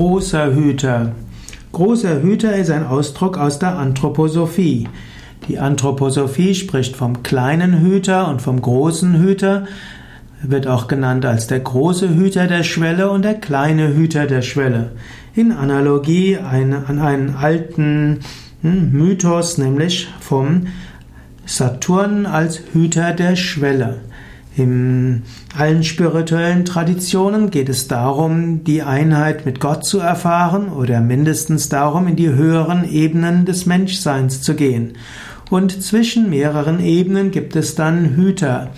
Großer Hüter. Großer Hüter ist ein Ausdruck aus der Anthroposophie. Die Anthroposophie spricht vom kleinen Hüter und vom großen Hüter, wird auch genannt als der große Hüter der Schwelle und der kleine Hüter der Schwelle. In Analogie an einen alten hm, Mythos, nämlich vom Saturn als Hüter der Schwelle. In allen spirituellen Traditionen geht es darum, die Einheit mit Gott zu erfahren oder mindestens darum, in die höheren Ebenen des Menschseins zu gehen. Und zwischen mehreren Ebenen gibt es dann Hüter.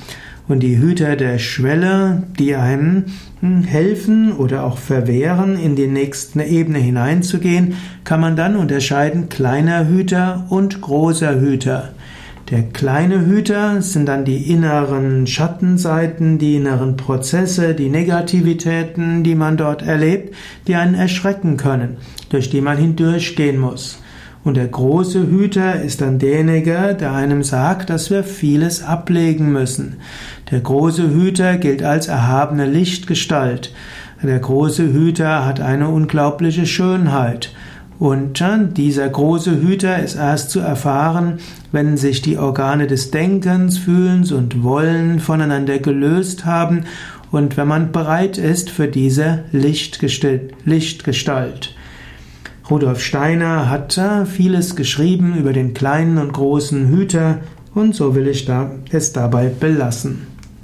Und die Hüter der Schwelle, die einem hm, helfen oder auch verwehren, in die nächste Ebene hineinzugehen, kann man dann unterscheiden kleiner Hüter und großer Hüter. Der kleine Hüter sind dann die inneren Schattenseiten, die inneren Prozesse, die Negativitäten, die man dort erlebt, die einen erschrecken können, durch die man hindurchgehen muss. Und der große Hüter ist dann derjenige, der einem sagt, dass wir vieles ablegen müssen. Der große Hüter gilt als erhabene Lichtgestalt. Der große Hüter hat eine unglaubliche Schönheit. Und dieser große Hüter ist erst zu erfahren, wenn sich die Organe des Denkens, Fühlens und Wollen voneinander gelöst haben und wenn man bereit ist für diese Lichtgestalt. Rudolf Steiner hat vieles geschrieben über den kleinen und großen Hüter und so will ich es dabei belassen.